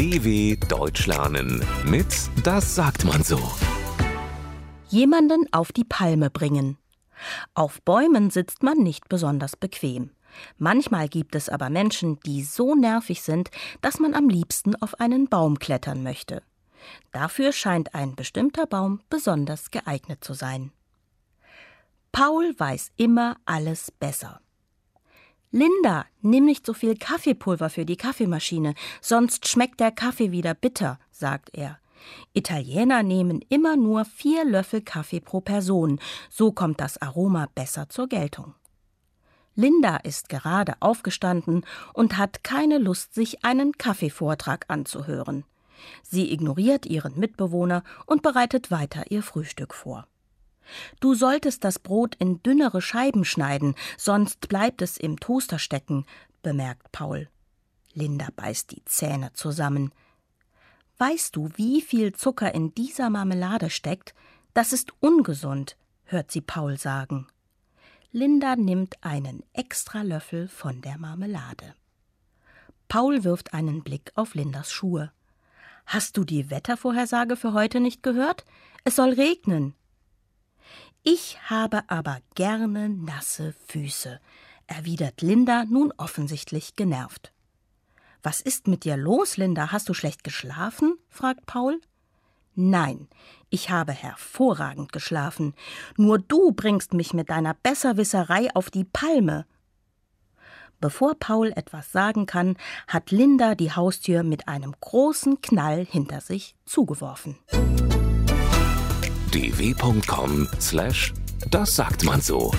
DW Deutsch lernen mit Das sagt man so. Jemanden auf die Palme bringen. Auf Bäumen sitzt man nicht besonders bequem. Manchmal gibt es aber Menschen, die so nervig sind, dass man am liebsten auf einen Baum klettern möchte. Dafür scheint ein bestimmter Baum besonders geeignet zu sein. Paul weiß immer alles besser. Linda, nimm nicht so viel Kaffeepulver für die Kaffeemaschine, sonst schmeckt der Kaffee wieder bitter, sagt er. Italiener nehmen immer nur vier Löffel Kaffee pro Person, so kommt das Aroma besser zur Geltung. Linda ist gerade aufgestanden und hat keine Lust, sich einen Kaffeevortrag anzuhören. Sie ignoriert ihren Mitbewohner und bereitet weiter ihr Frühstück vor. Du solltest das Brot in dünnere Scheiben schneiden, sonst bleibt es im Toaster stecken, bemerkt Paul. Linda beißt die Zähne zusammen. Weißt du, wie viel Zucker in dieser Marmelade steckt? Das ist ungesund, hört sie Paul sagen. Linda nimmt einen extra Löffel von der Marmelade. Paul wirft einen Blick auf Lindas Schuhe. Hast du die Wettervorhersage für heute nicht gehört? Es soll regnen. Ich habe aber gerne nasse Füße, erwidert Linda nun offensichtlich genervt. Was ist mit dir los, Linda? Hast du schlecht geschlafen? fragt Paul. Nein, ich habe hervorragend geschlafen. Nur du bringst mich mit deiner Besserwisserei auf die Palme. Bevor Paul etwas sagen kann, hat Linda die Haustür mit einem großen Knall hinter sich zugeworfen dw.com/das sagt man so.